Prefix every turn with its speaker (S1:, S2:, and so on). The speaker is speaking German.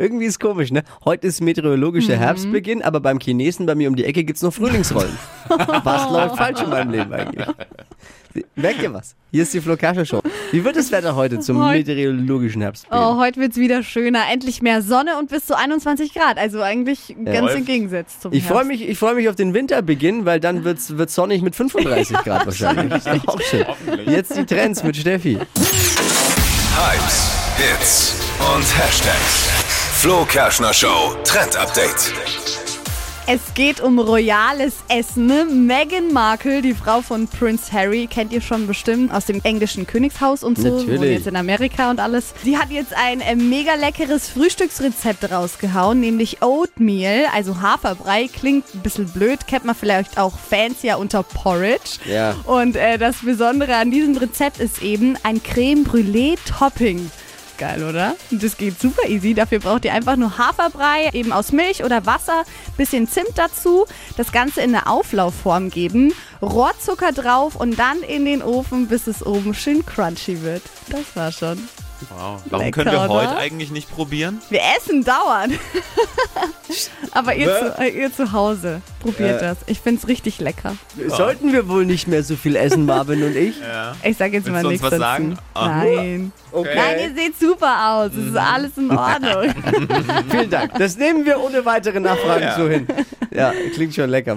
S1: Irgendwie ist komisch, ne? Heute ist meteorologischer
S2: Mhm.
S1: Herbstbeginn, aber beim Chinesen bei mir um die Ecke gibt's noch Frühlingsrollen. was läuft falsch in meinem Leben eigentlich? Merkt ihr was? Hier ist die Flo Kerschner Show. Wie wird das Wetter heute zum
S2: Heu-
S1: meteorologischen Herbstbeginn?
S2: Oh, heute wird's wieder schöner. Endlich mehr Sonne und bis zu 21 Grad. Also eigentlich ganz
S3: Läuft.
S2: im Gegensatz zum
S1: Ich freue
S2: Herbst.
S1: mich, ich freu mich auf den Winterbeginn, weil dann wird's, wird's sonnig mit 35 Grad wahrscheinlich. Ist auch schön. Jetzt die Trends mit Steffi.
S4: Hypes, Hits und Hashtags. Flo Kerschner Show Trend Update.
S2: Es geht um royales Essen. Meghan Markle, die Frau von Prince Harry, kennt ihr schon bestimmt aus dem englischen Königshaus und so.
S1: Natürlich.
S2: Wohnt jetzt in Amerika und alles. Sie hat jetzt ein äh, mega leckeres Frühstücksrezept rausgehauen, nämlich Oatmeal, also Haferbrei. Klingt ein bisschen blöd, kennt man vielleicht auch fancier unter Porridge.
S1: Ja.
S2: Und äh, das Besondere an diesem Rezept ist eben ein Creme Brûlée Topping. Geil, oder? Das geht super easy. Dafür braucht ihr einfach nur Haferbrei, eben aus Milch oder Wasser, bisschen Zimt dazu, das Ganze in eine Auflaufform geben, Rohrzucker drauf und dann in den Ofen, bis es oben schön crunchy wird. Das war schon.
S3: Wow. Warum
S2: Lecker,
S3: können wir heute
S2: oder?
S3: eigentlich nicht probieren?
S2: Wir essen dauernd. Aber ihr zu, äh, ihr zu Hause, probiert
S1: Äh.
S2: das. Ich find's richtig lecker.
S1: Sollten wir wohl nicht mehr so viel essen, Marvin und ich?
S3: Ja.
S2: Ich sag jetzt
S3: Willst
S2: mal nichts
S3: was
S2: dazu.
S3: sagen? Ah.
S2: Nein.
S1: Okay.
S2: Nein, ihr seht super aus. Es ist alles in Ordnung.
S1: Vielen Dank. Das nehmen wir ohne weitere Nachfragen
S3: Ja.
S1: so hin. Ja, klingt schon lecker.